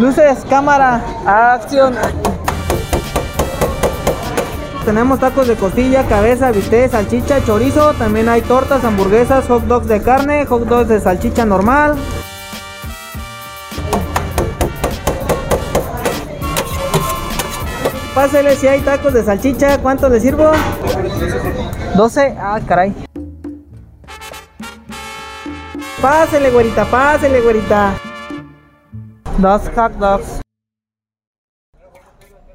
Luces, cámara, acción. Tenemos tacos de costilla, cabeza, bistec, salchicha, chorizo. También hay tortas, hamburguesas, hot dogs de carne, hot dogs de salchicha normal. Pásele si hay tacos de salchicha. ¿Cuánto le sirvo? 12. Ah, caray. Pásele, güerita, pásele, güerita. Dos hot dogs.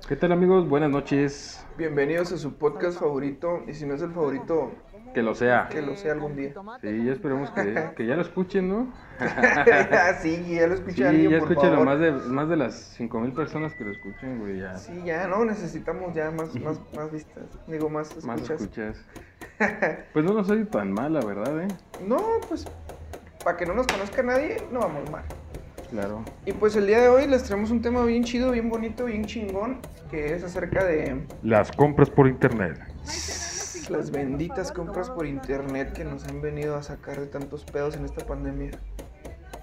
¿Qué tal amigos? Buenas noches. Bienvenidos a su podcast favorito. Y si no es el favorito, Que lo sea. que lo sea algún día. Sí, ya esperemos que, que ya lo escuchen, ¿no? sí, ya lo escuché Sí, alguien, ya escúchenlo más de, más de las 5000 personas que lo escuchen, güey, ya. Sí, ya, no, necesitamos ya más, más, más vistas. Digo, más Más escuchas. escuchas. Pues no nos soy tan mala, ¿verdad, eh? No, pues, para que no nos conozca nadie, no vamos mal. Claro. Y pues el día de hoy les traemos un tema bien chido, bien bonito, bien chingón, que es acerca de Las compras por internet. las benditas compras por internet que nos han venido a sacar de tantos pedos en esta pandemia.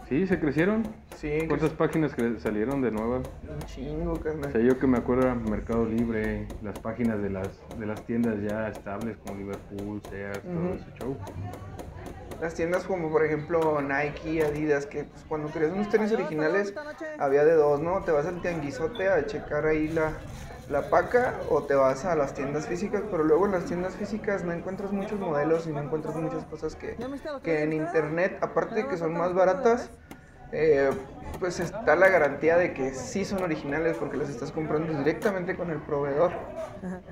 Sí, se crecieron. Sí, ¿Cuántas páginas salieron de nuevas? un chingo, O carnal. sea, yo que me acuerdo era Mercado Libre, las páginas de las, de las tiendas ya estables como Liverpool, Sears, todo ese show. Las tiendas como por ejemplo Nike, Adidas, que pues, cuando querías unos tenis originales había de dos, ¿no? Te vas al tianguizote a checar ahí la, la paca o te vas a las tiendas físicas, pero luego en las tiendas físicas no encuentras muchos modelos y no encuentras muchas cosas que, que en internet, aparte de que son más baratas, eh, pues está la garantía de que sí son originales porque las estás comprando directamente con el proveedor.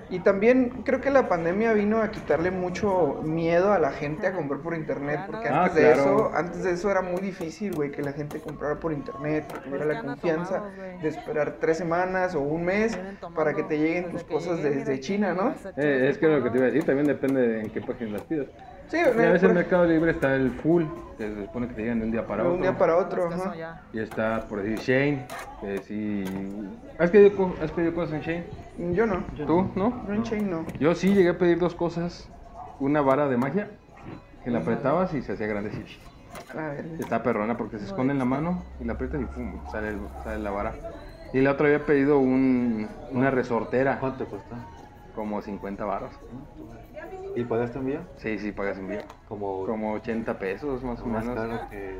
Y también creo que la pandemia vino a quitarle mucho miedo a la gente a comprar por internet, porque Ah, antes de claro. eso, antes de eso era muy difícil, güey, que la gente comprara por internet, que tuviera la confianza de esperar tres semanas o un mes para que te lleguen tus cosas desde China, ¿no? Eh, es que lo que te iba a decir, también depende de en qué página las pidas. Sí, Y a veces por- en Mercado Libre está el full, que se supone que te llegan de un día para de otro. un día para otro, ajá. Y está, por decir, Shane, que sí... ¿Has pedido, co- has pedido cosas en Shane? Yo no, ¿Tú? ¿No? yo en Chain no. Yo sí llegué a pedir dos cosas. Una vara de magia, que la apretabas y se hacía grande así. A ver, Está perrona porque se esconde en la mano y la aprietas y pum, sale, el- sale la vara. Y la otra había pedido un, una resortera, ¿Cuánto te costó? Como 50 baros. ¿Y pagaste envío? Sí, sí, pagas envío. Como, Como 80 pesos más o más menos. caro que...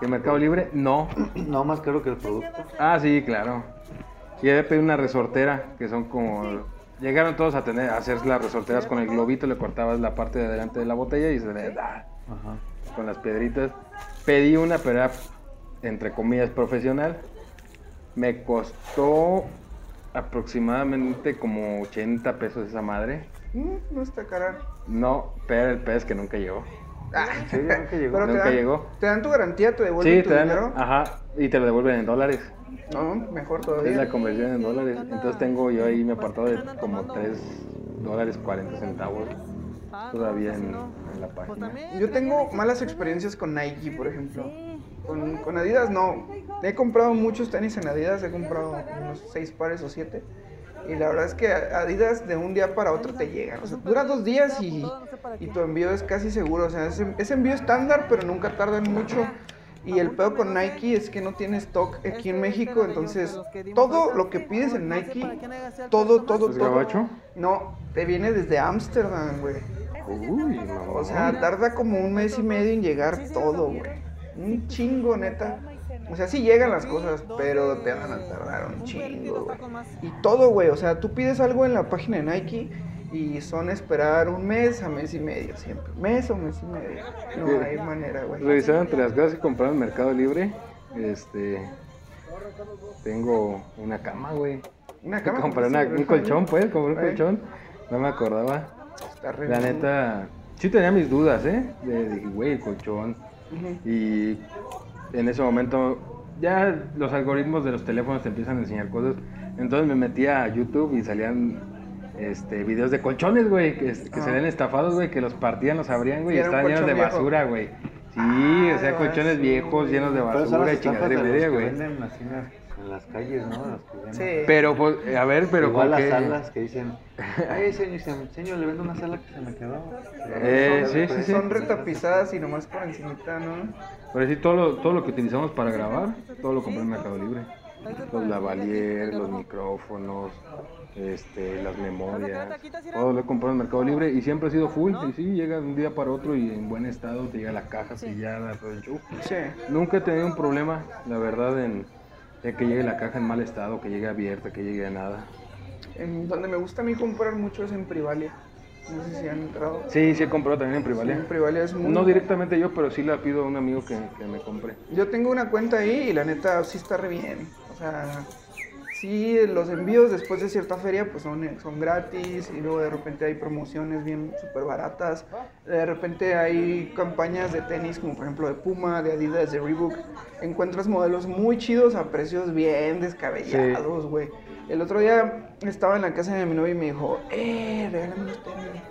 ¿Y en Mercado Libre? No. No, más caro que el producto. Ah, sí, claro. Y había pedido una resortera, que son como... Llegaron todos a tener a hacer las resorteras con el globito, le cortabas la parte de adelante de la botella y se le da Ajá. con las piedritas. Pedí una, pero era, entre comillas, profesional. Me costó aproximadamente como 80 pesos esa madre. mm, no está cara. No, pero el pez que nunca llegó. Ah, Sí, nunca llegó. Pero te Nunca dan, llegó. te dan tu garantía, te devuelven Sí, tu te dan, dinero. ajá, y te lo devuelven en dólares. No, mejor Es todavía. la conversión en dólares. Entonces tengo yo ahí mi apartado de como 3 dólares 40 centavos todavía en, en la página. Yo tengo malas experiencias con Nike, por ejemplo. Con, con Adidas no. He comprado muchos tenis en Adidas, he comprado unos 6 pares o 7. Y la verdad es que Adidas de un día para otro te llega. O sea, dura dos días y, y tu envío es casi seguro. O sea, es, es envío estándar, pero nunca tardan mucho. Y el pedo con Nike es que no tiene stock aquí en México. Entonces, todo lo que pides en Nike, todo, todo, ¿Es todo. gabacho? No, te viene desde Ámsterdam, güey. Uy. O sea, tarda como un mes y medio en llegar todo, güey. Un chingo, neta. O sea, sí llegan las cosas, pero te van a tardar un chingo, güey. Y todo, güey. O sea, tú pides algo en la página de Nike y son esperar un mes a mes y medio siempre. Mes o mes y medio. No hay manera, güey. Revisando entre las cosas que compraba en Mercado Libre, este. Tengo una cama, güey. Una cama. Compré una- un colchón, pues, compré un colchón. No me acordaba. Está re La bien. neta, sí tenía mis dudas, ¿eh? De, dije, güey, el colchón. Y en ese momento ya los algoritmos de los teléfonos te empiezan a enseñar cosas. Entonces me metí a YouTube y salían este videos de colchones, güey, que, que Ah. estafados, güey, que los partían, los abrían, güey, Y estaban llenos de viejo. basura, güey. Sí, Ah, o sea, de colchones viejos llenos de basura chingadera y media, güey. En las, calles, ¿no? Las. Sí. Pero, pues, a ver, pero Igual con las qué... salas que dicen, ay, señor, se- señor, le vendo una sala que se me quedó. Eh, Son- sí, sí, sí. Son retapizadas y nomás por encimita, ¿no? Pero sí, todo lo, todo lo que utilizamos para grabar, todo lo compré en Mercado Libre. los lavalier, los micrófonos, este, las memorias. Todo lo he comprado en Mercado Libre y siempre ha sido full. Y sí, llega de un día para otro y en buen estado te llega la caja sellada, todo el show. Sí. Nunca he tenido un problema, la verdad, en, en que llegue la caja en mal estado, que llegue abierta, que llegue a nada. En donde me gusta a mí comprar mucho es en Privalia. No sé si han entrado. Sí, sí he comprado también en Privalia. En Privalia es muy... No directamente yo, pero sí la pido a un amigo que, que me compre. Yo tengo una cuenta ahí y la neta sí está re bien. O sea, sí, los envíos después de cierta feria pues son, son gratis y luego de repente hay promociones bien súper baratas. De repente hay campañas de tenis como por ejemplo de Puma, de Adidas, de Reebok. Encuentras modelos muy chidos a precios bien descabellados, güey. El otro día estaba en la casa de mi novia y me dijo, eh, regálame unos tenis.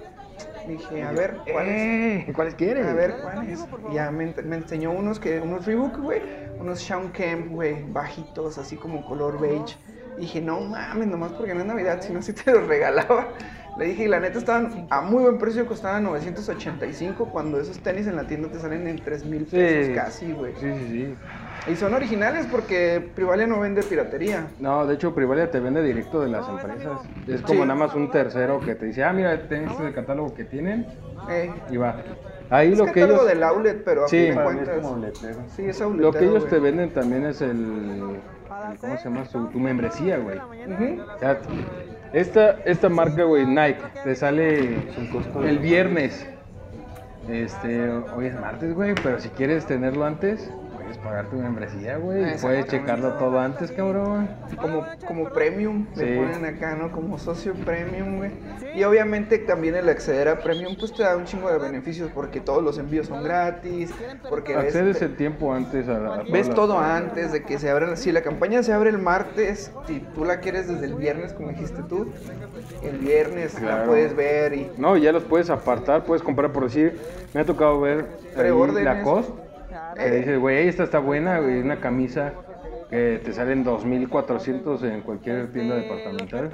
Dije, a ver, ¿cuáles? Eh, ¿Cuáles quieres? A ver, ¿cuáles? Y ya me, me enseñó unos que, unos Reebok, güey, unos Shawn Kemp, güey, bajitos, así como color beige. Y dije, no mames, nomás porque no es Navidad, si no, sí te los regalaba. Le dije, y la neta estaban a muy buen precio, costaban 985, cuando esos tenis en la tienda te salen en 3 mil pesos Sí. casi, güey. Sí, sí, sí. Y son originales porque Privalia no vende piratería. No, de hecho, Privalia te vende directo de las empresas. Es como Sí. nada más un tercero que te dice, ah, mira, este el catálogo que tienen Eh, y va. Ahí es lo que catálogo ellos, del outlet, pero a Sí. fin de es cuentas... Sí, es lo outletero, que ellos te venden también es el- ¿cómo se llama? Su- tu membresía, güey. Ujú. O sea, esta, esta marca, güey, Nike, te sale el viernes. Este, hoy es martes, güey, pero si quieres tenerlo antes, puedes pagar tu membresía, güey. y Puedes checarlo todo antes, cabrón. como, como premium, Sí. le ponen acá, ¿no? Como socio premium, güey. Y obviamente también el acceder a premium, pues te da un chingo de beneficios porque todos los envíos son gratis, porque ves, Accedes el tiempo antes a, la- a ves todo las- antes de que se abra. Si la campaña se abre el martes, si tú la quieres desde el viernes, como dijiste tú, el viernes la puedes ver y No, ya los puedes apartar, puedes comprar por decir. Me ha tocado ver ahí Preórdenes. Que Eh. dices, güey, esta está buena, güey, una camisa que te salen 2400 en cualquier tienda departamental.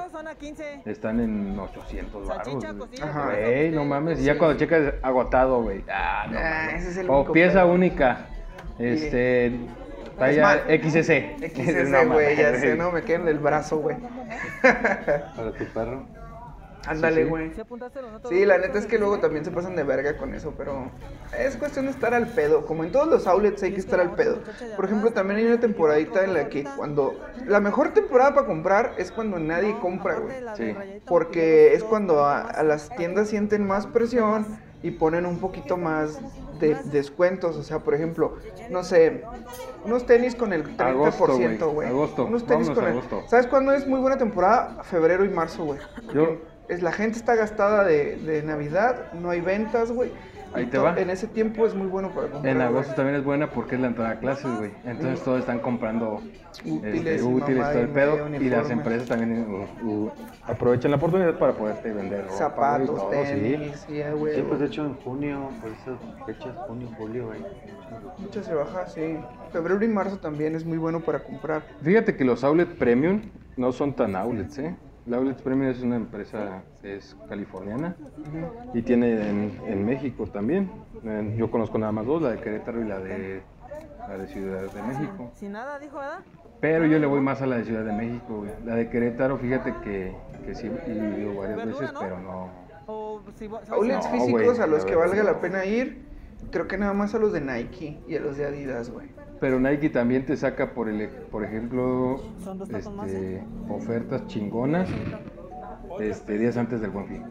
Están en 800 baros. Ajá. Güey, no mames. Y ya cuando checas agotado, güey. Ah, no Ah, mames. ese es el O único pieza pedo. única. Este. Talla. XS. XS, No güey, ya sé, no, me queda en el brazo, güey. Para tu perro. Ándale, sí. güey. Sí, la neta es que luego también se pasan de verga con eso, pero es cuestión de estar al pedo. Como en todos los outlets hay que estar al pedo. Por ejemplo, también hay una temporadita en la que cuando... La mejor temporada para comprar es cuando nadie compra, güey. Sí. Porque es cuando a, a las tiendas sienten más presión y ponen un poquito más de descuentos. O sea, por ejemplo, no sé, unos tenis con el 30%, Agosto, güey. Agosto. Unos tenis Vámonos con el... agosto. ¿Sabes cuándo es muy buena temporada? Febrero y marzo, güey. Yo- Es, la gente está gastada de, de Navidad, no hay ventas, güey. Ahí Y te va. En ese tiempo es muy bueno para comprar. En güey. agosto también es buena porque es la entrada a clases, güey. Entonces todos están comprando Útiles este, y útiles, todo el pedo. Y las empresas también uh, uh, aprovechan la oportunidad para poderte vender ropa, Zapatos, todo, tenis, sí, güey. Sí, pues de hecho en junio, por esas fechas, junio, julio, güey. Mucho se baja, sí. Febrero y marzo también es muy bueno para comprar. Fíjate que los outlet premium no son tan outlets, ¿eh? La Outlets Premium es una empresa es californiana y tiene en, en México también. Yo conozco nada más dos, la de Querétaro y la de, la de Ciudad de México. Sin nada, dijo, ¿verdad? Pero yo le voy más a la de Ciudad de México, güey. La de Querétaro, fíjate que, que sí he ido varias veces, pero no. O si vos- Outlets No, físicos güey, a los que valga la pena ir, creo que nada más a los de Nike y a los de Adidas, güey. Pero Nike también te saca, por, el, por ejemplo, Son dos tacos más, este, ofertas chingonas este, días antes del buen fin.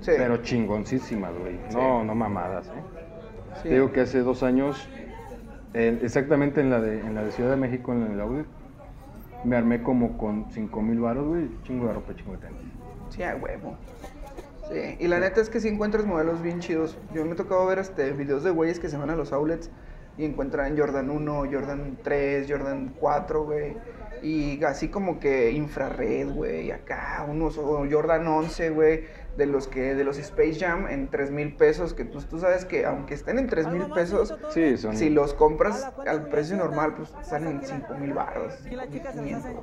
Sí. Pero chingoncísimas, güey. No, no mamadas, ¿eh? sí. Te digo que hace dos años, en- exactamente en la, de, en la de Ciudad de México, en el outlet, me armé como con 5 mil baros, güey. Chingo de ropa, chingo de tenis. Sí, a huevo. Sí, y la neta es que si encuentras modelos bien chidos. Yo me he tocado ver este, videos de güeyes que se van a los outlets y encuentran Jordan 1, Jordan 3, Jordan 4, güey. Y así como que infrared, güey, acá, unos o Jordan 11, güey, de los que, de los Space Jam en 3 mil pesos, que pues tú sabes que aunque estén en 3 mil pesos, Sí, son. si los compras al precio normal, pues salen 5 mil 5,500. hace.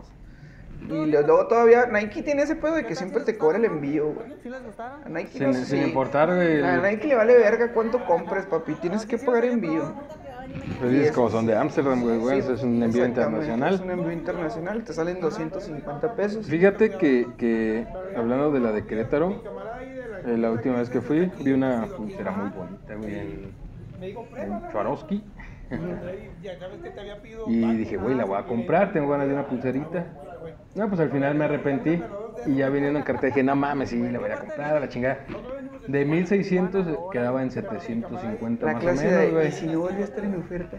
Y luego todavía Nike tiene ese pedo de que siempre te cobra el envío, güey. ¿Sí les gustaron? A Nike Sin, no sin sí. importar, güey. A Nike le vale verga cuánto compres, papi. Tienes que pagar envío. Es- como son de Amsterdam, güey, güey, Sí, es un envío internacional. Es un envío internacional, te salen 250 pesos. Fíjate que, que hablando de la de Querétaro, eh, la última vez que fui, vi una pulsera muy bonita, güey, en, en Swarovski. Y dije, güey, la voy a comprar, tengo ganas de una pulserita. No, pues al final me arrepentí y ya viniendo en cartera dije, no mames, sí, la voy a comprar, a la chingada. De 1600 quedaba en 750 La más o menos, güey. si no vuelve a estar en oferta.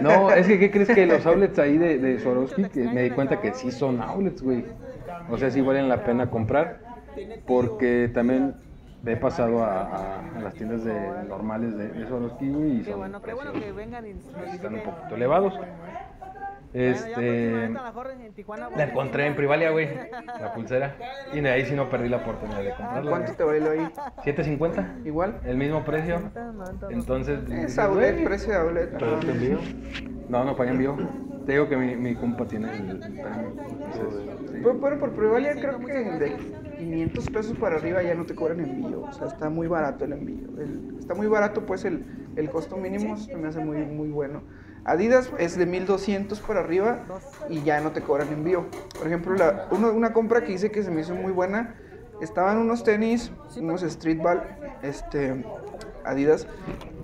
No, es que, ¿qué crees que los outlets ahí de, de Swarovski, que me di cuenta que sí son outlets, güey? O sea, sí valen la pena comprar, porque también he pasado a, a- a las tiendas de, normales de, de Swarovski, güey, y Qué son bueno, qué bueno que vengan y están un poquito elevados. Este, la encontré en Privalia, güey, la pulsera, y de ahí sí no perdí la oportunidad de comprarla. ¿Cuánto te bailó ahí? 7.50, ¿Igual? el mismo precio, 90, 90. entonces... Es outlet, precio de outlet. ¿Pero te envío? No, no pagué envío. Te digo que mi, mi compa tiene el. Pero, pero por Privalia creo que de 500 pesos para arriba ya no te cobran envío. O sea, está muy barato el envío. Está muy barato, pues el, el costo mínimo se me hace muy, muy bueno. Adidas es de 1200 para arriba y ya no te cobran envío. Por ejemplo, la, una compra que hice que se me hizo muy buena. Estaban unos tenis, unos streetball, este, Adidas,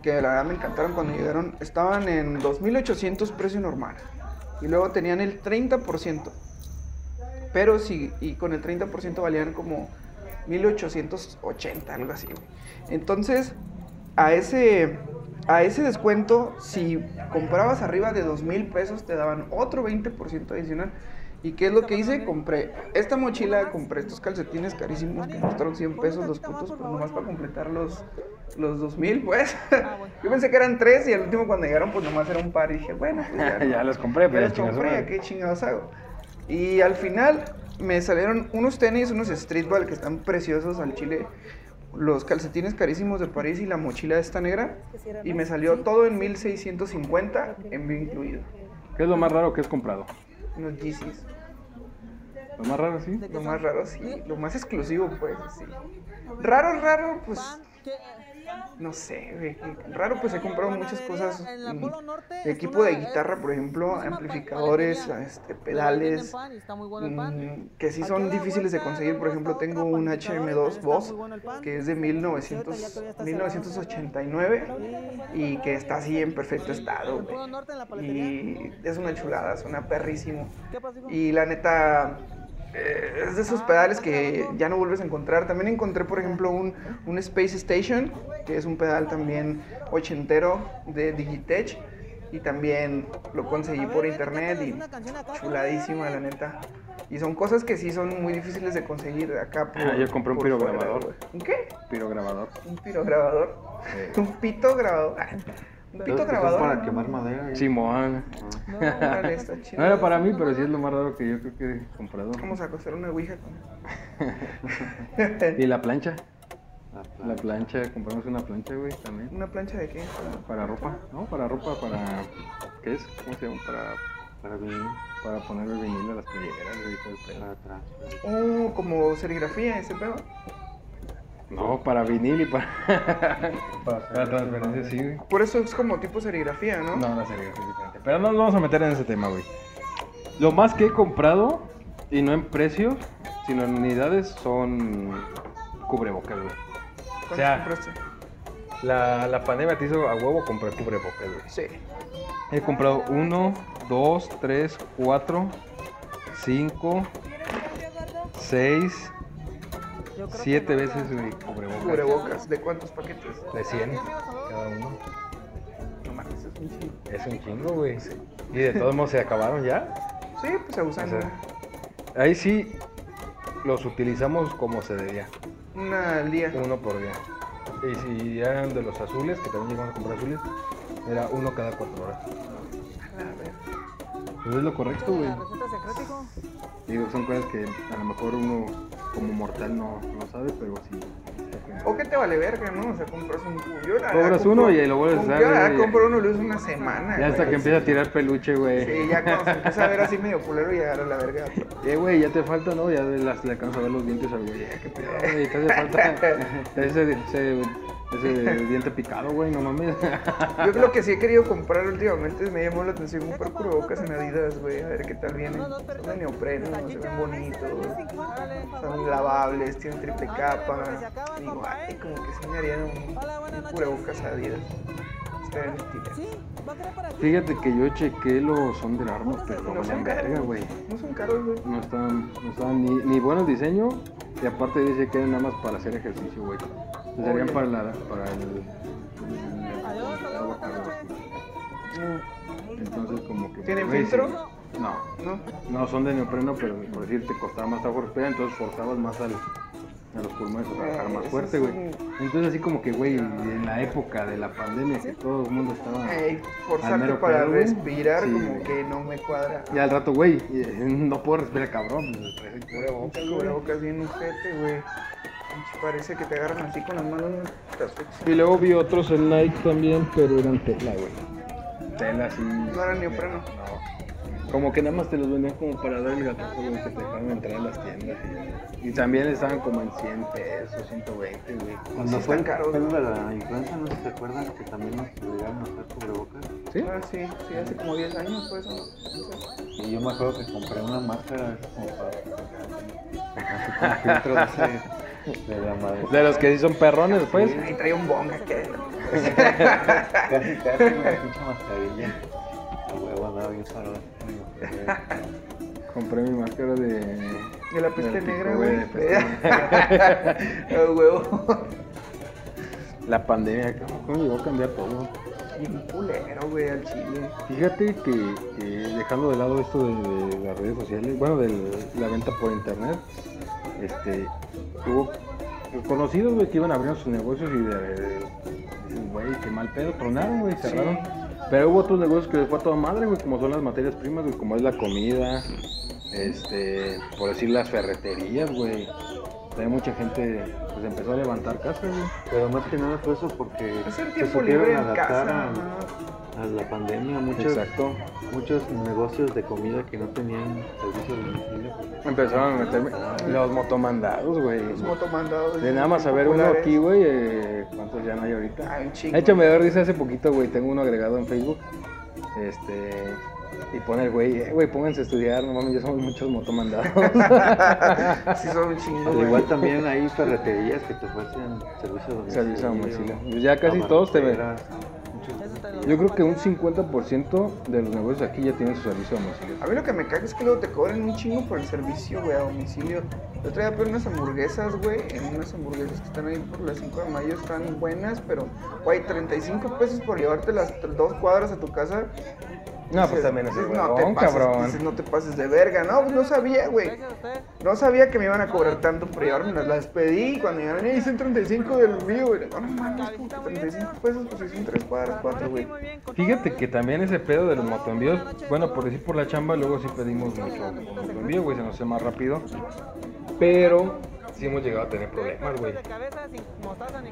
que la verdad me encantaron cuando llegaron. Estaban en 2800 precio normal. Y luego tenían el 30%. Pero sí, y con el 30% valían como 1880, algo así. güey. Entonces, a ese, a ese descuento, si comprabas arriba de 2000 pesos, te daban otro 20% adicional. ¿Y qué es lo que hice? Compré esta mochila, compré estos calcetines carísimos que me costaron 100 pesos los putos, pues nomás para completar los, los 2000, pues. Yo pensé que eran tres y al último cuando llegaron, pues nomás era un par. Y dije, bueno, pues ya. Los compré, pero Ya los compré, madre. ¿a qué chingados hago? Y al final me salieron unos tenis, unos streetball que están preciosos al chile. Los calcetines carísimos de París y la mochila esta negra. Y me salió todo en 1650, envío incluido. ¿Qué es lo más raro que has comprado? Unos Yeezys. Lo más raro, sí. Lo más raro, sí. Lo más exclusivo, pues, sí. Raro, raro, pues. No sé, güey. Raro, pues he comprado muchas cosas. Mm, de equipo de guitarra, por ejemplo, amplificadores, este, pedales. Mm, que sí son difíciles de conseguir. Por ejemplo, tengo un panificador, HM2 está Boss que es de Ahorita 1900, ya todavía está 1989 y que está así en perfecto estado. Güey. Y es una chulada, suena perrísimo. Y la neta, eh, es de esos pedales que ya no vuelves a encontrar. También encontré, por ejemplo, un, un Space Station, que es un pedal también ochentero de Digitech. Y también lo conseguí por internet y chuladísima, la neta. Y son cosas que sí son muy difíciles de conseguir acá. Por, Ah, yo compré un pirograbador. ¿Un qué? Pirograbador. Un pirograbador. Sí. Un pito grabador. Un pito grabador. para ¿no? quemar madera. Simón. No, Órale, está chido. No era para mí, pero sí es lo más raro que yo creo que he comprado. Vamos a hacer una ouija con ¿Y la plancha? La plancha, compramos una plancha, güey, también. ¿Una plancha de qué? Para ropa, ¿no? Para ropa, para... ¿Qué es? ¿Cómo se llama? Para, Para mí, para poner el vinilo a las playeras, güey, y todo el pedo. para atrás. Oh, como serigrafía ese pedo. No, para vinil y para... para transferencia, sí, güey. Por eso es como tipo serigrafía, ¿no? No, la serigrafía es diferente. Pero no nos vamos a meter en ese tema, güey. Lo más que he comprado, y no en precios, sino en unidades, son cubrebocas, güey. ¿Cuánto o sea, compraste? La, la pandemia te hizo a huevo comprar cubrebocas, güey. Sí. He comprado uno, dos, tres, cuatro, cinco, seis, siete no. veces güey, cubrebocas. Cubrebocas. ¿De cuántos paquetes? De 100 cada uno. No mames, es un chingo. Es un chingo, güey. Y de todos modos se acabaron ya. Sí, pues se usan. O sea, ahí sí los utilizamos como se debía. Una al día. Uno por día. Y si eran de los azules, que también llegamos a comprar azules, era uno cada cuatro horas. A ver. Pues es lo correcto, güey. Digo, son cosas que a lo mejor uno como mortal no, no sabe, pero sí. O que te vale verga, ¿no? O sea, compras un cubo. Yo, la verdad, Cobras uno y lo vuelves a usar, Yo la compro uno y lo uso una semana. Ya hasta güey. que empieza a tirar peluche, güey. Sí, ya cuando se empieza a ver así medio culero y agarra la verga. Eh, güey, ya te falta, ¿no? Ya le, las- le alcanzas a ver los dientes al güey. Eh, qué pedo, güey, te hace falta. Se, se Ese diente picado, güey, no mames. Yo creo que sí he querido comprar últimamente, me llamó la atención comprar cubrebocas en Adidas, güey, a ver qué tal vienen. Son de neopreno, se ven bonitos, son lavables, tienen triple capa. Digo, ay, como que sí me harían un, un cubrebocas Adidas. Fíjate que yo chequé los Under Armour, pero no valían son verga, caros, güey. No son caros, güey. No estaban, no estaban ni, ni buenos diseño y aparte dice que eran nada más para hacer ejercicio, güey. Serían Oye. para, la, para el, el- el agua cardiovascular. Entonces como que... ¿Tienen filtro? No, No. no son de neopreno, pero por decir te costaba más trabajo respirar, entonces forzabas más al, a los pulmones a trabajar Eh, más eso fuerte, güey. Entonces así como que, güey, en la época de la pandemia que todo el mundo estaba... Ey, Al forzarte mero para pedo, respirar, Sí, como güey. que no me cuadra. Y al rato, güey, eh, no puedo respirar, cabrón. el cubrebocas, cubrebocas bien ujete, güey. Parece que te agarran así con las manos. Y luego vi otros en Nike también, pero eran tela, güey. Tela así. No eran neopreno. No. Como que nada más te los vendían como para dar el gatazo, güey, que te dejaban entrar a las tiendas. Y, y también estaban como en 100 pesos, 120, güey. Cuando Sí fue de la influenza, no sé si se acuerdan que también nos obligaron a usar cubrebocas. ¿Sí? Ah, sí, sí, hace como 10 años fue eso. No sé. Y yo me acuerdo que compré una máscara como para. Así con filtro de, ese- de la madre. De los que sí son perrones, pues. Ahí traía un bonga que. Casi, casi una pinche mascarilla. A huevo andaba bien. Compré mi máscara de. De la peste negra, güey. de peste negra. A huevo. La pandemia, ¿cómo- ¿cómo llegó a cambiar todo? Bien culero, güey, al chile. Fíjate que, que dejando de lado esto de, de las redes sociales, bueno, de la venta por internet, este, hubo conocidos, güey, que iban abriendo sus negocios y de, güey, qué mal pedo, tronaron, güey, cerraron. Pero hubo otros negocios que les fue a toda madre, güey, como son las materias primas, güey, como es la comida, este, por decir las ferreterías, güey. También mucha gente, pues, empezó a levantar casas, güey. Pero más que nada fue eso porque Hacer se tiempo supieron libre en adaptar casa. a, la pandemia. Muchos, Exacto. muchos negocios de comida que no tenían servicio de domicilio. pues, Empezaron a meterme los motomandados, güey. Los motomandados. De nada más a ver uno aquí, güey, eh, ¿cuántos ya no hay ahorita? Ay, un chingo. De hecho, me dio risa hace poquito, güey, tengo uno agregado en Facebook, este, y pone el güey, eh, güey, pónganse a estudiar, no mames, ya somos muchos motomandados. sí, son un chingo, Pero güey. igual también hay ferreterías que te ofrecen servicio a domicilio. Servicio a domicilio. Pues ya casi todos te ven. Yo creo que un 50% de los negocios aquí ya tienen su servicio a domicilio. A mí lo que me caga es que luego te cobran un chingo por el servicio, güey, a domicilio. Yo traía por unas hamburguesas, güey, en unas hamburguesas que están ahí por las 5 de mayo, están buenas, pero, güey, 35 pesos por llevarte las dos cuadras a tu casa. No, pues también es dices, no te pases, cabrón. dices, no te pases de verga, no, pues no sabía, güey. No sabía que me iban a cobrar tanto por llevármelas. Las pedí y cuando llegaron, ahí son 35 del envío, güey. No, no mames, como que 35 pesos, pues son 3 cuadras, 4, güey. Fíjate que también ese pedo de los motoenvíos, bueno, por decir por la chamba, luego sí pedimos mucho motoenvío, güey, se nos hace más rápido. Pero sí hemos llegado a tener problemas, güey.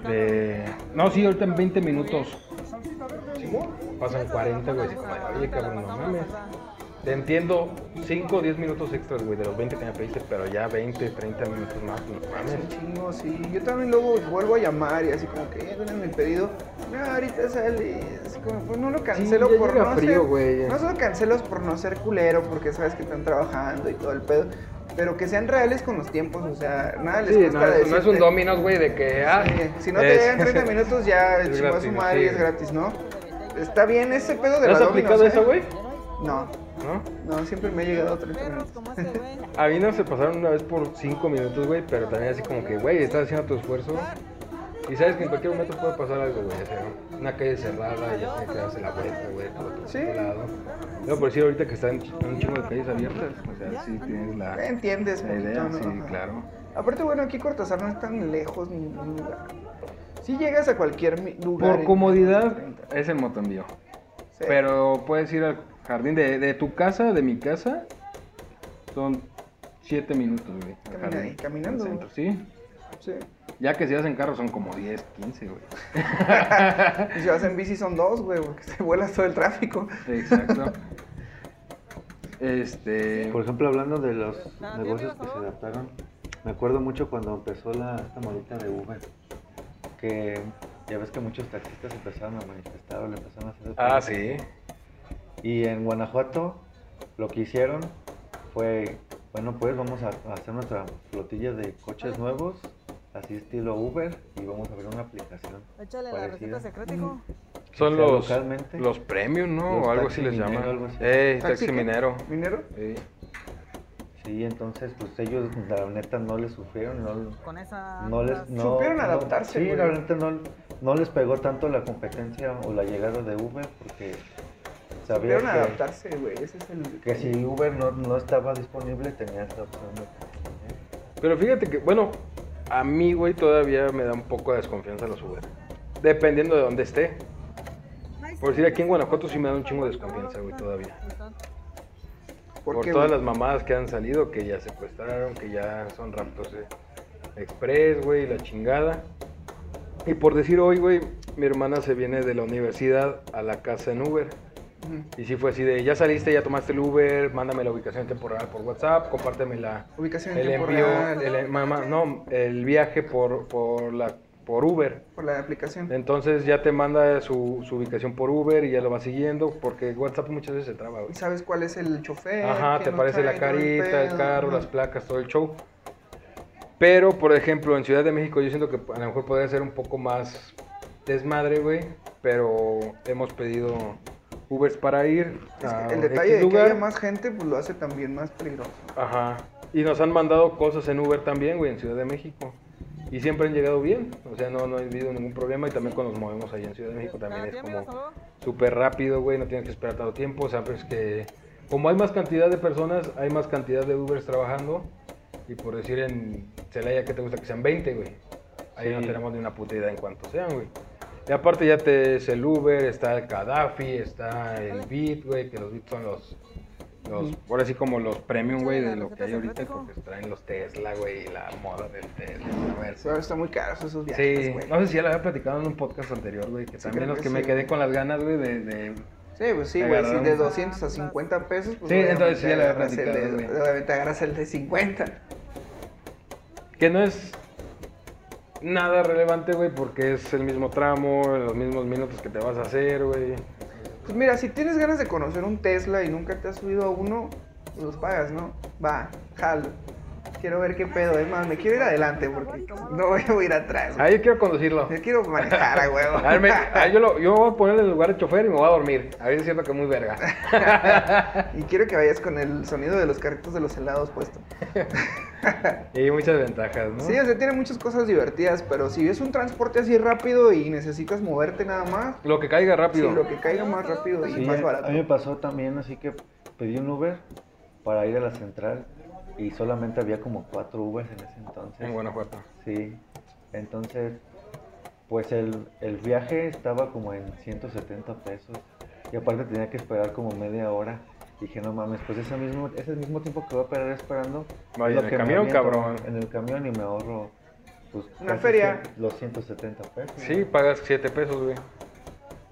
De... No, sí, ahorita en 20 minutos. Pasan 40, güey, oye, cabrón, no mames. Te entiendo 5 o 10 minutos extras, güey, de los 20 que me pediste, pero ya 20, 30 minutos más, no Es mames. un chingo, sí. Yo también luego vuelvo a llamar y así como que, eh, ven mi pedido. No, ahorita sale. Así como, pues no lo cancelo ya por no frío, ser. güey. No solo cancelo por no ser culero, porque sabes que están trabajando y todo el pedo. Pero que sean reales con los tiempos, o sea, nada les Sí, cuesta no, es- no es un decirte- Dominos, güey, de que, ah, Sí, si no te es- llegan 30 minutos ya chingó a su madre y sí. es gratis, ¿no? Está bien ese pedo de ¿Has la aplicado Domino's, eso, ¿eh? güey? No, ¿No? no, siempre me he llegado a 30 minutos. A mí no se pasaron una vez por 5 minutos, güey, pero también así como que, güey, estás haciendo tu esfuerzo. Y sabes que en cualquier momento puede pasar algo, güey. O sea, una calle cerrada y ya tiene que darse la vuelta, güey, por otro Sí. lado. No, por decir ahorita que están un chingo de calles abiertas. O sea, sí tienes la, ¿Entiendes? la idea, poquito, sí, claro. Aparte, bueno, aquí Cortázar no es tan lejos ni ningún lugar. Si llegas a cualquier lugar. Por comodidad 30. es el motoenvío. Sí. Pero puedes ir al jardín de, de tu casa, de mi casa. Son 7 minutos, güey. Camina- caminando, centro. Sí. Sí. Ya que si vas en carro son como 10, 15, güey. Y si vas en bici son dos, güey, porque te vuelas todo el tráfico. Exacto. Este. Por ejemplo, hablando de los negocios que se adaptaron, me acuerdo mucho cuando empezó la, esta modita de Uber, que ya ves que muchos taxistas empezaron a manifestar o le empezaron a hacer... Ah, sí. Y en Guanajuato lo que hicieron fue, bueno, pues vamos a hacer nuestra flotilla de coches nuevos, así estilo Uber, y vamos a abrir una aplicación. Échale la la receta receta secreta, hijo. Son los, localmente. los premium, ¿no? Los o algo así taxi les minero, llaman. Ey, ¿Taxi minero. ¿Minero? Sí. Sí, entonces pues ellos la neta no les sufrieron, no, Con esa. no les... No, Supieron no- adaptarse, Sí, güey. la neta no, no les pegó tanto la competencia o la llegada de Uber porque sabían Supieron que, adaptarse, güey. Ese es el. que si Uber no, no estaba disponible tenían esa opción de... Pero fíjate que, bueno, a mí, güey, todavía me da un poco de desconfianza los Uber. Dependiendo de dónde esté. Por decir, aquí en Guanajuato sí me da un chingo de desconfianza, güey, todavía. ¿Por, todas güey? las mamadas que han salido, que ya secuestraron, que ya son raptos eh, express, güey, la chingada. Y por decir hoy, güey, mi hermana se viene de la universidad a la casa en Uber. Y sí fue así de, ya saliste, ya tomaste el Uber, mándame la ubicación temporal por WhatsApp, compárteme la, Ubicación el tiempo envío, el, mamá, no, el viaje por, por, la, por Uber. Por la aplicación. Entonces ya te manda su, su ubicación por Uber y ya lo va siguiendo, porque WhatsApp muchas veces se traba, güey. Y sabes cuál es el chofer. Ajá, te lo aparece la trae, carita, el carro, las placas, todo el show. Pero, por ejemplo, en Ciudad de México yo siento que a lo mejor podría ser un poco más desmadre, güey. Pero hemos pedido Ubers para ir Es a que el X detalle de que haya más gente, pues lo hace también más peligroso. Ajá. Y nos han mandado cosas en Uber también, güey, en Ciudad de México. Y siempre han llegado bien. O sea, no, no ha habido ningún problema. Y también cuando nos movemos allá en Ciudad de México también es como súper rápido, güey. No tienes que esperar tanto tiempo. O sea, pues que como hay más cantidad de personas, hay más cantidad de Ubers trabajando. Y por decir en Celaya, que te gusta que sean 20, güey? Ahí no tenemos ni una puta idea en cuánto sean, güey. Y aparte ya te es el Uber, está el Gaddafi, está el Bit, güey, que los Bit son los, los, por así como los premium, güey, de lo que hay ahorita, porque traen los Tesla, güey, y la moda del Tesla, a ver, Pero está muy caros esos viajes, Sí, no sé si ya lo había platicado en un podcast anterior, güey, que también los que que me sí, quedé con las ganas, güey, de, de Sí, pues sí, güey, si de agarraron. 200 a 50 pesos, pues Sí, entonces sí ya lo había agarras el de-. Obviamente agarras el de 50. Que no es nada relevante, güey, porque es el mismo tramo, los mismos minutos que te vas a hacer, güey. Pues mira, si tienes ganas de conocer un Tesla y nunca te has subido a uno, pues los pagas, ¿no? Va, jalo. Quiero ver qué pedo, es más, me quiero ir adelante porque no voy a ir atrás. Ahí quiero conducirlo. Yo quiero manejar a huevo. A ver, me- yo, lo, yo me voy a poner en el lugar de chofer y me voy a dormir. A ver si siento que muy verga. Y quiero que vayas con el sonido de los carritos de los helados puesto. Y hay muchas ventajas, ¿no? Sí, o sea, tiene muchas cosas divertidas, pero si es un transporte así rápido y necesitas moverte nada más, Lo que caiga rápido. sí, lo que caiga más rápido y Sí, más barato. a mí me pasó también, así que pedí un Uber para ir a la central y solamente había como cuatro Ubers en ese entonces. En Guanajuato. Sí, entonces, pues el, el viaje estaba como en 170 pesos y aparte tenía que esperar como media hora. Dije, no mames, pues ese mismo, ese mismo tiempo que voy a perder esperando. Vaya, es en el camión, cabrón. En el camión y me ahorro, pues, Una feria. los 170 pesos. Sí, pagas 7 pesos, güey.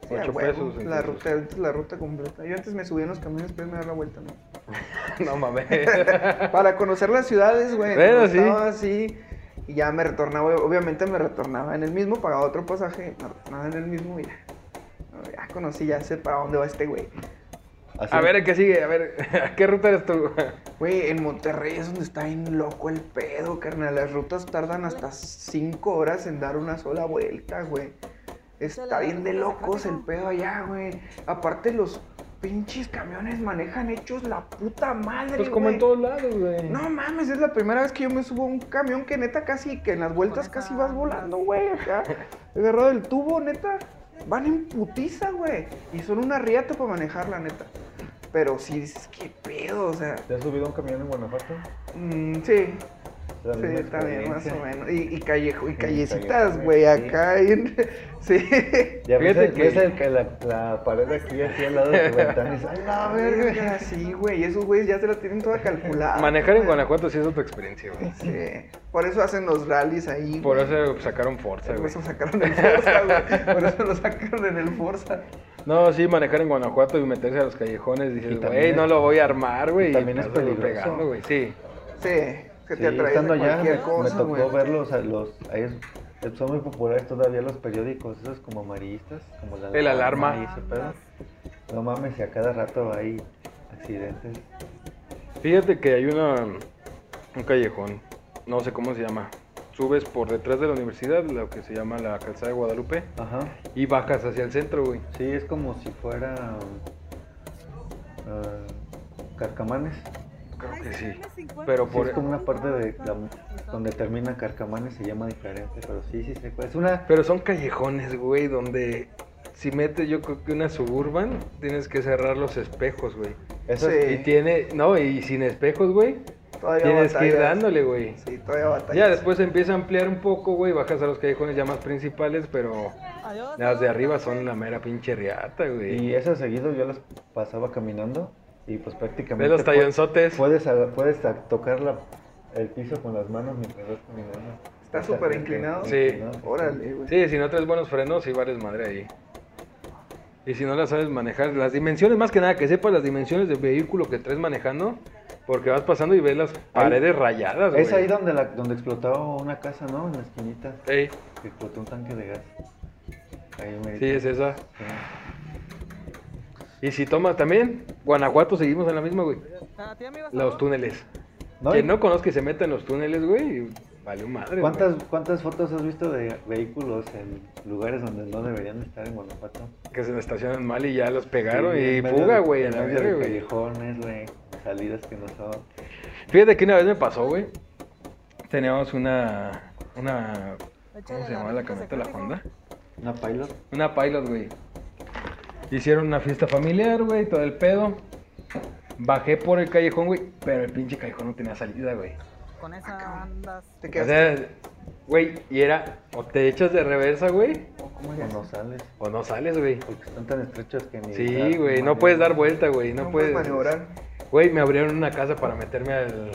Sí, a 8 huevo, pesos. La entonces. ruta, la ruta completa. Yo antes me subía en los camiones, después me daba la vuelta, ¿no? No mames. Para conocer las ciudades, güey. Bueno, sí. Así. Y ya me retornaba, obviamente me retornaba en el mismo, pagaba otro pasaje, me retornaba en el mismo y ya. Ya conocí, ya sé para dónde va este güey. Así- A ver, ¿qué sigue? A ver, ¿a qué ruta eres tú? Güey, en Monterrey es donde está bien loco el pedo, carnal. Las rutas tardan hasta 5 horas en dar una sola vuelta, güey. Está bien de locos el pedo allá, güey. Aparte, los pinches camiones manejan hechos la puta madre, Pues como en güey. todos lados, güey. No mames, es la primera vez que yo me subo a un camión que neta casi, que en las vueltas casi vas volando, güey. Acá, agarrado del tubo, neta. Van en putiza, güey. Y son una riata para manejar, la neta. Pero sí dices, qué pedo, o sea. ¿Te has subido a un camión en Guanajuato? mm, sí, sí, también, más o menos. Y, y, callejo, y callecitas, güey, sí. acá. en- sí. Ya ves, Fíjate el- que- ves el la, la pared aquí, aquí al lado de tu ventana ¡ay, la verga! Sí, güey. Y esos güeyes ya se la tienen toda calculada. Manejar en. Guanajuato sí es otra experiencia, güey. Sí. Por eso hacen los rallies ahí. Por eso sacaron Forza, Por güey. eso sacaron el Forza, güey. Por eso lo sacaron en el Forza. No, sí, manejar en Guanajuato y meterse a los callejones, Y dices, güey, no lo voy a armar, güey. y también y es peligroso. pegando, güey. Sí. Sí, que Sí, te atraes estando a allá me, cualquier me cosa, tocó güey. verlos a los ahí son muy populares todavía los periódicos, esos como amarillistas, como la El Alarma. y ese pedo. No mames, y a cada rato hay accidentes. Fíjate que hay una, un callejón, no sé cómo se llama. Subes por detrás de la universidad, lo que se llama la calzada de Guadalupe, Ajá. y bajas hacia el centro, güey. Sí, es como si fuera ah, Carcamanes. Creo que sí. Pero Sí, por... es como una parte de la- donde termina Carcamanes, se llama diferente, pero sí, sí sé cuál. Es una... Pero son callejones, güey, donde si metes yo creo que una suburban, tienes que cerrar los espejos, güey. Esas, Sí. Y tiene, no, y sin espejos, güey, Todavía tienes que ir dándole, güey. Sí, todavía batallas. Ya después se empieza a ampliar un poco, güey, bajas a los callejones ya más principales, pero las de arriba son la mera pinche riata, güey. Y esas seguido yo las pasaba caminando y pues prácticamente... ¿Ves los tallonzotes? Puedes, puedes tocar la- el piso con las manos mientras vas caminando. Está súper inclinado. Sí. Inclinado. Órale, güey. Sí, si no traes buenos frenos, sí vales madre ahí. Y si no las sabes manejar, las dimensiones, más que nada, que sepas las dimensiones del vehículo que traes manejando, porque vas pasando y ves las paredes rayadas, güey. Es ahí donde, la, donde explotó una casa, ¿no? En la esquinita. Ey, Que explotó un tanque de gas. Ahí me sí, es esa. Y si tomas también, Guanajuato seguimos en la misma, güey. Los túneles. ¿No? Quien no conozca y se meta en los túneles, güey, vale madre. ¿Cuántas, ¿Cuántas fotos has visto de vehículos en lugares donde no deberían estar en Guanajuato? Que se estacionan mal y ya los pegaron Sí, y fuga, güey, en la medio de callejones, güey. Salidas que no son. Fíjate que una vez me pasó, güey. Teníamos una. Una. ¿Cómo se llamaba la camioneta de la Honda? Una pilot. Una pilot, güey. Hicieron una fiesta familiar, güey, todo el pedo. Bajé por el callejón, güey, pero el pinche callejón no tenía salida, güey. Con esa andas. Te O sea, güey, y era, o te echas de reversa, güey, ¿Cómo O no sales. o no sales, güey. Porque están tan estrechos que ni. Sí, güey, no puedes dar vuelta, güey, no, No puedes. puedes maniobrar. Güey, me abrieron una casa para meterme al,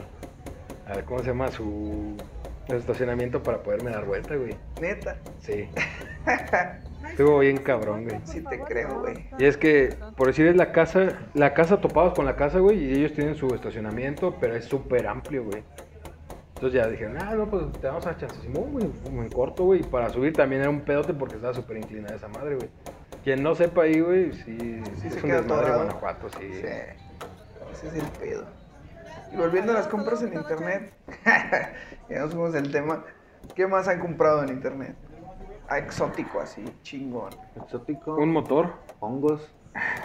al ¿cómo se llama? Su estacionamiento para poderme dar vuelta, güey. Neta. Sí. Estuvo bien cabrón, güey. Sí te creo, güey. Y es que, por decir, es la casa, la casa topados con la casa, güey, y ellos tienen su estacionamiento, pero es súper amplio, güey. Entonces ya dijeron, ah, no, pues te vamos a güey, como en corto, güey. y Para subir también era un pedote porque estaba súper inclinada esa madre, güey. Quien no sepa ahí, güey, sí, Sí es un desmadre atorado. Guanajuato, sí. Sí. Ese es el pedo. Y volviendo a las compras en internet, ya nos fuimos del tema. ¿Qué más han comprado en internet? Ah, exótico, así, chingón. Exótico. Un motor. Hongos.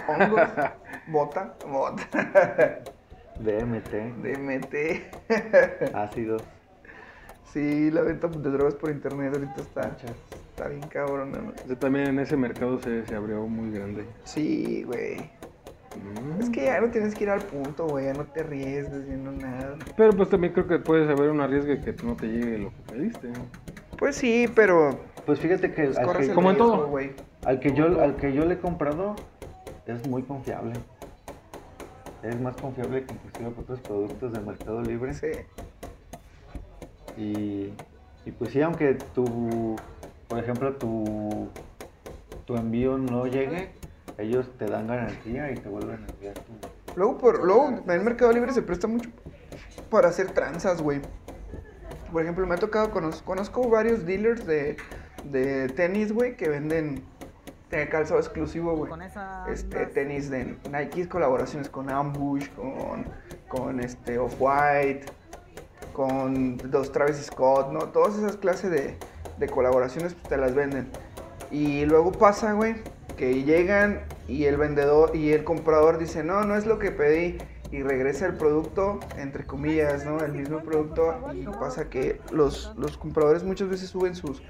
Hongos, bota, bota, DMT. DMT. Ácidos. Sí, la venta de drogas por internet ahorita está, está bien cabrón, ¿no? O sea, también en ese mercado se, se abrió muy grande. Sí, güey. Mm. Es que ya no tienes que ir al punto, güey, ya no te arriesgues, ya no nada. Pero pues también creo que puedes haber un arriesgue que no te llegue lo que pediste. Pues sí, pero Pues fíjate que, pues, al, que el como en riesgo, todo. güey. al que yo al que yo le he comprado es muy confiable. Es más confiable que inclusive que otros productos del Mercado Libre. Sí. Y, y pues sí, aunque tu, por ejemplo, tu, tu envío no llegue, ellos te dan garantía y te vuelven a enviar tu... Luego, por, luego en el Mercado Libre se presta mucho para hacer tranzas, güey. Por ejemplo, me ha tocado, conozco, conozco varios dealers de, de tenis, güey, que venden calzado exclusivo, güey. Con esa Este, tenis de Nike, colaboraciones con Ambush, con, con este, Off-White, con los Travis Scott, ¿no? Todas esas clases de, de colaboraciones pues, te las venden. Y luego pasa, güey, que llegan y el vendedor y el comprador dice, no, no es lo que pedí. Y regresa el producto, entre comillas, ¿no? El mismo producto. Y pasa que los, los compradores muchas veces suben sus,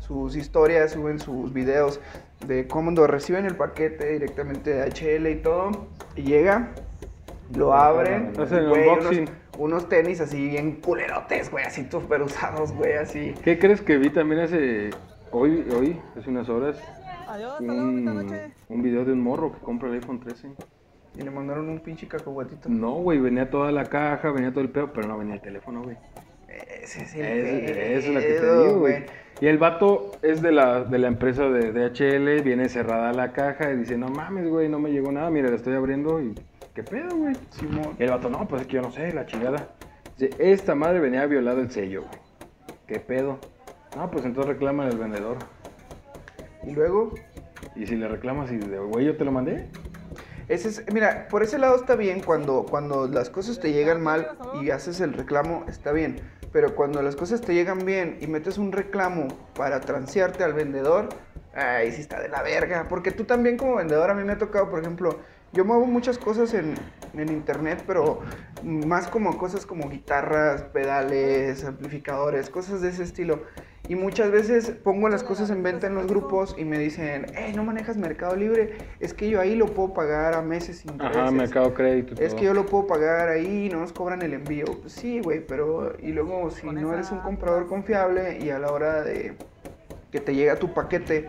sus historias, suben sus videos de cómo reciben el paquete directamente de HL y todo. Y llega, lo abren. Güey, unos, unboxing. unos tenis así bien culerotes, güey, así súper usados, güey, así. ¿Qué crees que vi también hace, hoy, hoy, hace unas horas, Adiós, hasta luego, bonita un, noche. un video de un morro que compra el iPhone 13? Y le mandaron un pinche cacahuatito. No, güey, venía toda la caja, venía todo el pedo, pero no venía el teléfono, güey. Ese es el Es- pedo, Eso es lo que te digo, güey. Y el vato es de la, de la empresa de DHL, viene cerrada la caja y dice, no mames, güey, no me llegó nada, mira, la estoy abriendo y ¿qué pedo, güey? Y el vato, no, pues es que yo no sé, la chingada. Dice, esta madre venía violado el sello, güey. ¿Qué pedo? No, pues entonces reclama al vendedor. Y luego, Y si le reclamas y de güey, yo te lo mandé. ese es, mira, por ese lado está bien cuando, cuando las cosas te llegan mal y haces el reclamo, está bien. Pero cuando las cosas te llegan bien y metes un reclamo para transearte al vendedor, ahí sí está de la verga. Porque tú también como vendedor, a mí me ha tocado, por ejemplo, yo muevo muchas cosas en, en internet, pero más como cosas como guitarras, pedales, amplificadores, cosas de ese estilo. Y muchas veces pongo las cosas en venta en los grupos y me dicen, hey, no manejas Mercado Libre, es que yo ahí lo puedo pagar a meses sin Ajá, intereses. mercado crédito. Es que yo lo puedo pagar ahí y no nos cobran el envío. Pues sí, güey, pero y luego si no eres un comprador confiable y a la hora de que te llega tu paquete,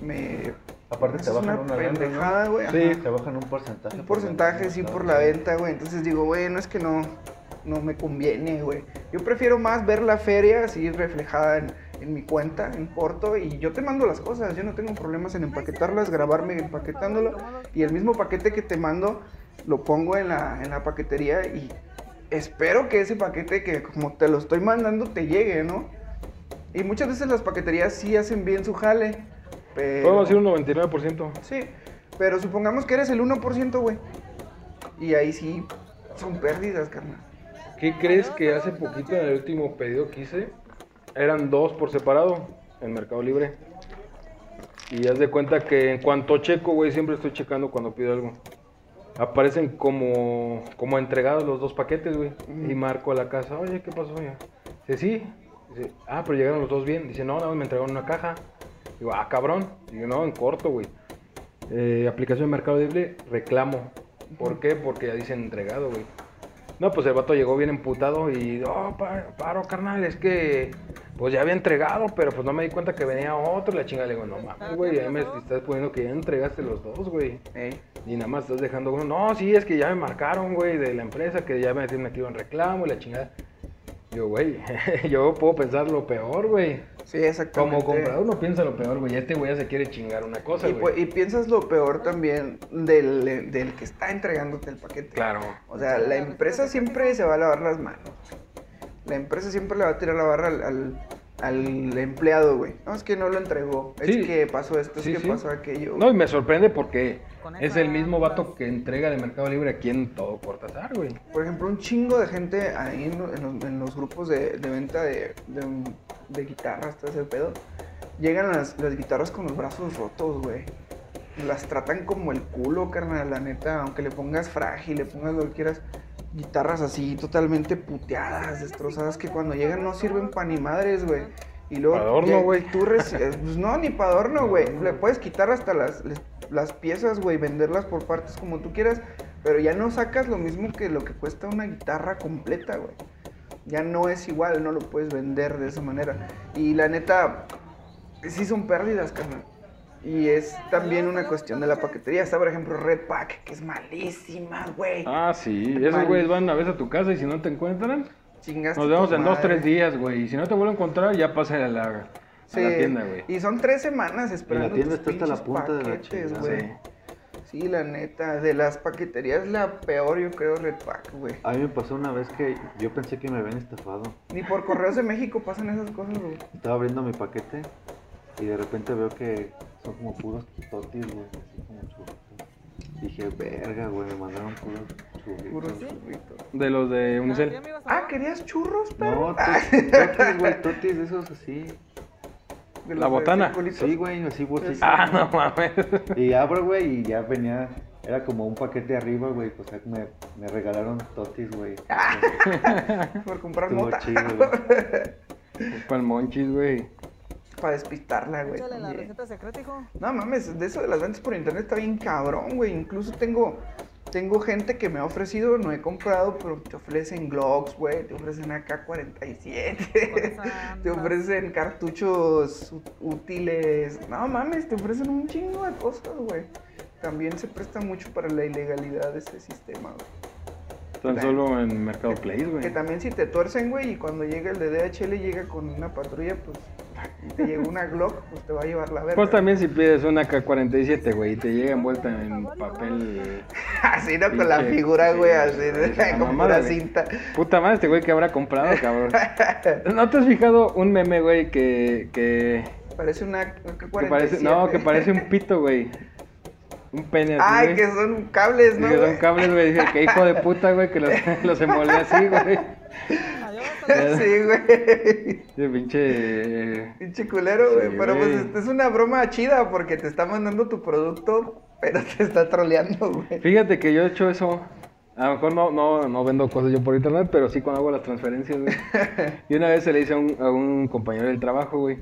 me... Aparte te bajan una pendejada, güey. Sí. ajá. Te bajan un porcentaje. Un por porcentaje, sí, por la venta, güey. Entonces digo, güey, no es que no, no me conviene, güey. Yo prefiero más ver la feria así reflejada en, en mi cuenta, en Porto, y yo te mando las cosas. Yo no tengo problemas en empaquetarlas, grabarme empaquetándolo, y el mismo paquete que te mando lo pongo en la, en la paquetería y espero que ese paquete que como te lo estoy mandando te llegue, ¿no? Y muchas veces las paqueterías sí hacen bien su jale, pero... Podemos decir un 99%. Sí, pero supongamos que eres el 1%, güey. Y ahí sí son pérdidas, carnal. ¿Qué crees que hace poquito en el último pedido que hice? Eran dos por separado en Mercado Libre. Y haz de cuenta que en cuanto checo, güey, siempre estoy checando cuando pido algo. Aparecen como, como entregados los dos paquetes, güey. Y marco a la casa, oye, ¿qué pasó? Ya? Dice, sí. Dice, ah, pero llegaron los dos bien. Dice, no, no, me entregaron una caja. Digo, ah, cabrón. Digo, no, en corto, güey. Eh, aplicación de Mercado Libre, reclamo. ¿Por qué? Porque ya dicen entregado, güey. No, pues el vato llegó bien emputado y, oh, pa- paro, carnal, es que, pues ya había entregado, pero pues no me di cuenta que venía otro. y La chingada le digo, no mames, güey, ahí me estás poniendo que ya entregaste los dos, güey. Ey. Y nada más estás dejando uno. No, sí, es que ya me marcaron, güey, de la empresa, que ya me metido en reclamo y la chingada. Yo, güey, yo puedo pensar lo peor, güey. Sí, exactamente. Como comprador uno piensa lo peor, güey. Este güey ya se quiere chingar una cosa, Y, güey. pu- y piensas lo peor también del, del que está entregándote el paquete. Claro. O sea, la empresa siempre se va a lavar las manos. La empresa siempre le va a tirar la barra al, al, al empleado, güey. No, es que no lo entregó. Sí. Es que pasó esto, es Sí, que sí. pasó aquello. No, y me sorprende porque es el mismo vato que entrega de Mercado Libre aquí en todo Cortázar, güey. Por ejemplo, un chingo de gente ahí en, lo- en los, en los grupos de, de venta de, de, de guitarras, todo ese pedo. Llegan las, las guitarras con los brazos rotos, güey. Las tratan como el culo, carnal, la neta. Aunque le pongas frágil, le pongas lo que quieras. Guitarras así, totalmente puteadas, destrozadas, que cuando llegan no sirven pa' ni madres, güey. Y luego Pa' adorno, ya- güey. tú reci- eh, Pues no, ni para adorno, güey. Le puedes quitar hasta las, las piezas, güey, venderlas por partes como tú quieras. Pero ya no sacas lo mismo que lo que cuesta una guitarra completa, güey. Ya no es igual, no lo puedes vender de esa manera. Y la neta, sí son pérdidas, carnal. Y es también una cuestión de la paquetería. Está, por ejemplo, Red Pack, que es malísima, güey. Ah, sí. Esos güeyes van a veces a tu casa y si no te encuentran, Chingaste nos vemos en dos, tres días, güey. Y si no te vuelvo a encontrar, ya pasa a la, a Sí, la tienda, güey. Y son tres semanas esperando. tienda tus está hasta la punta de la paquetes, chingada. güey. Sí. Sí, la neta, de las paqueterías la peor, yo creo, Red Pack, güey. A mí me pasó una vez que yo pensé que me habían estafado. Ni por correos de México pasan esas cosas, güey. Estaba abriendo mi paquete y de repente veo que son como puros totis, güey, así como churritos. Dije, verga, güey, me mandaron puros churritos. Puros güey". churritos. De los de Unicel. Ah, ¿querías churros, perro? No, to- totis, güey, totis de esos así. De La botana. Sí, güey, así bolsitas. Ah, no mames. Y abro, güey, y ya venía, era como un paquete arriba, güey, pues me, me regalaron totis, güey. Por comprar Estuvo mota. chido, güey. Pa'l monchis, güey. Para despistarla, güey. Échale la receta secreta, hijo. No mames, de eso de las ventas por internet está bien cabrón, güey. Incluso tengo, tengo gente que me ha ofrecido, no he comprado, pero te ofrecen Glocks, güey. Te ofrecen AK-47. te ofrecen cartuchos útiles. No mames, te ofrecen un chingo de cosas, güey. También se presta mucho para la ilegalidad de ese sistema, güey. Tan solo en Mercado Place, Que güey. también si te tuercen, güey, y cuando llega el de DHL llega con una patrulla, pues te llegó una Glock, pues te va a llevar la verga. Pues también si pides una K-47, güey, y te llega envuelta en papel... Así, ¿no? Con la figura, güey, sí, así, sí, de- pura güey. cinta. Puta madre, este güey que habrá comprado, cabrón. ¿No te has fijado un meme, güey, que... que... Parece una que K-47. parece, no, que parece un pito, güey. Un pene así, Ay, güey. que son cables, ¿no? que son cables, güey. Dice que hijo de puta, güey, que los, los envolvió así, güey. Sí, güey. Ese pinche. eh, Pinche culero, güey. Sí, pero pues güey. es una broma chida porque te está mandando tu producto, pero te está troleando, güey. Fíjate que yo he hecho eso. A lo mejor no, no, no vendo cosas yo por internet, pero sí cuando hago las transferencias, güey. Y una vez se le hice a un, a un compañero del trabajo, güey.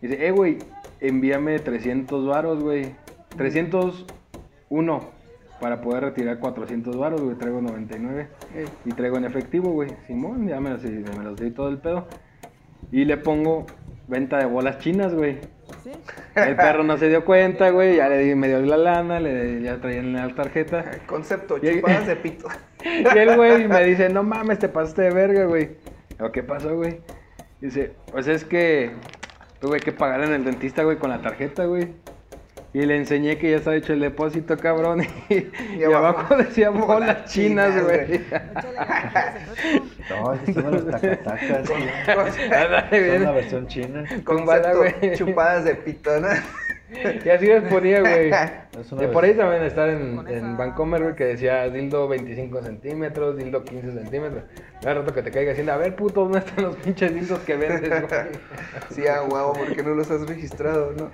Dice, eh, güey, envíame 300 varos, güey. 301 para poder retirar 400 varos, güey. Traigo 99. Y traigo en efectivo, güey. Simón, ya me los, me los di todo el pedo. Y le pongo venta de bolas chinas, güey. El perro no se dio cuenta, güey. Ya le di, me dio la lana, le, ya traía en la tarjeta. Concepto, Y- chupadas de pito. Y el güey me dice, no mames, te pasaste de verga, güey. ¿qué pasó, güey? Dice, pues es que tuve que pagar en el dentista, güey, con la tarjeta, güey. Y le enseñé que ya estaba hecho el depósito, cabrón. Y, y abajo, decía bolas chinas, güey. No, son los tacatacas. Son la versión china. Túmbala, Concepto, güey. chupadas de pito, ¿no? Y así les ponía, güey. Y por ahí también estar en, en Vancomer, güey, que decía dildo 25 centímetros, dildo 15 centímetros. Cada rato que te caiga diciendo, a ver, puto, ¿dónde están los pinches dildos que vendes, güey? Sí, a huevo, porque no los has registrado, ¿no?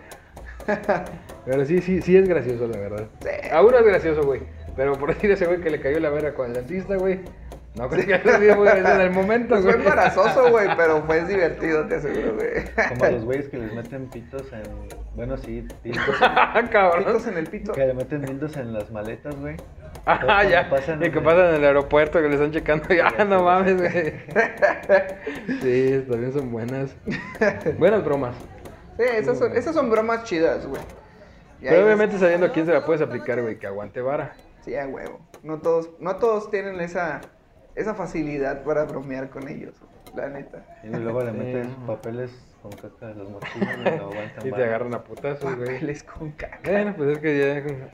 Pero sí, sí, sí es gracioso, la verdad. Sí. A uno es gracioso, güey. Pero por decir ese güey que le cayó la verga con el dentista, güey. No creo que haya sido, güey, en el momento, Pues fue güey. embarazoso, güey, pero fue divertido, te aseguro, güey. Como los güeyes que les meten pitos en. Bueno, sí, pitos. Ah, cabrón. Pitos en el pito. Que le meten dildos en las maletas, güey. Ah, ya. Pasan y que en- pasan en el aeropuerto que le están checando. Ya, Ya, no mames, güey. Sí, también son buenas. Buenas bromas. Sí, esas son, esas son bromas chidas, güey. Y ahí Pero ves- obviamente sabiendo a quién se la puedes aplicar, güey, que aguante vara. Sí, a huevo. No todos, no todos tienen esa, esa facilidad para bromear con ellos, la neta. Y luego le Sí. metes papeles con caca de las mochilas y lo aguantan. Y te vara. agarran a putazos, güey. Papeles con caca. Bueno, pues es que ya.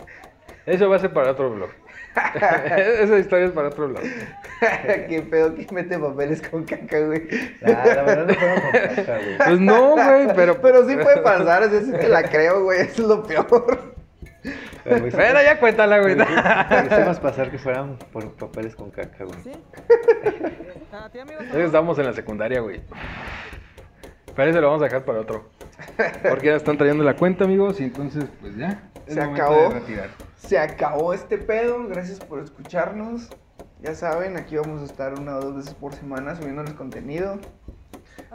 Eso va a ser para otro blog. Esa historia es para otro blog. Qué pedo que mete papeles con caca, güey. Ah, la verdad no fueron con caca, güey. Pues no, güey, pero. Pero sí puede pasar, así sí te la creo, güey. Eso es lo peor. Pero, güey, Bueno, ya cuéntala, güey. Hicimos pasar que fueran por papeles con caca, güey. ¿Sí? Es que Estamos en la secundaria, güey. Pero eso lo vamos a dejar para otro. Porque ya están trayendo la cuenta, amigos, y entonces, pues ya. Se acabó. Se acabó este pedo. Gracias por escucharnos. Ya saben, aquí vamos a estar una o dos veces por semana subiéndoles contenido.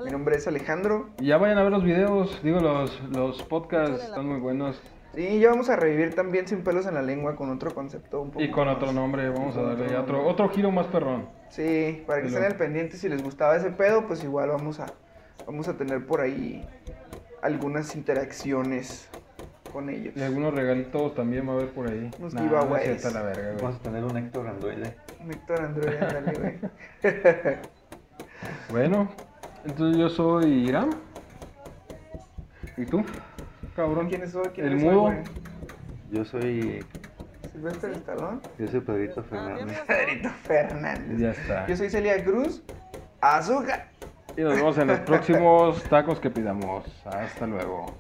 Mi nombre es Alejandro. Y ya vayan a ver los videos, digo, los, los podcasts están muy buenos. Sí, ya vamos a revivir también Sin pelos en la lengua con otro concepto un poco Y con más- otro nombre, vamos a darle otro otro, giro más perrón. Sí, para que Y estén al pendiente si les gustaba ese pedo, pues igual vamos a vamos a tener por ahí algunas interacciones con ellos. Y algunos regalitos también va a haber por ahí. Unos Nah, no es giveaways. cierta la verga, güey. Vamos a tener un Héctor Androide. Héctor Android, ándale, güey. Bueno, entonces yo soy Iram. ¿Y tú? Cabrón. ¿Quién soy? ¿Quién El mudo. güey? Yo soy. Silvestre Estalón. Yo soy Pedrito Fernández. Pedrito Fernández. Ya está. Yo soy Celia Cruz. Azúcar. Y nos vemos en los próximos tacos que pidamos. Hasta luego.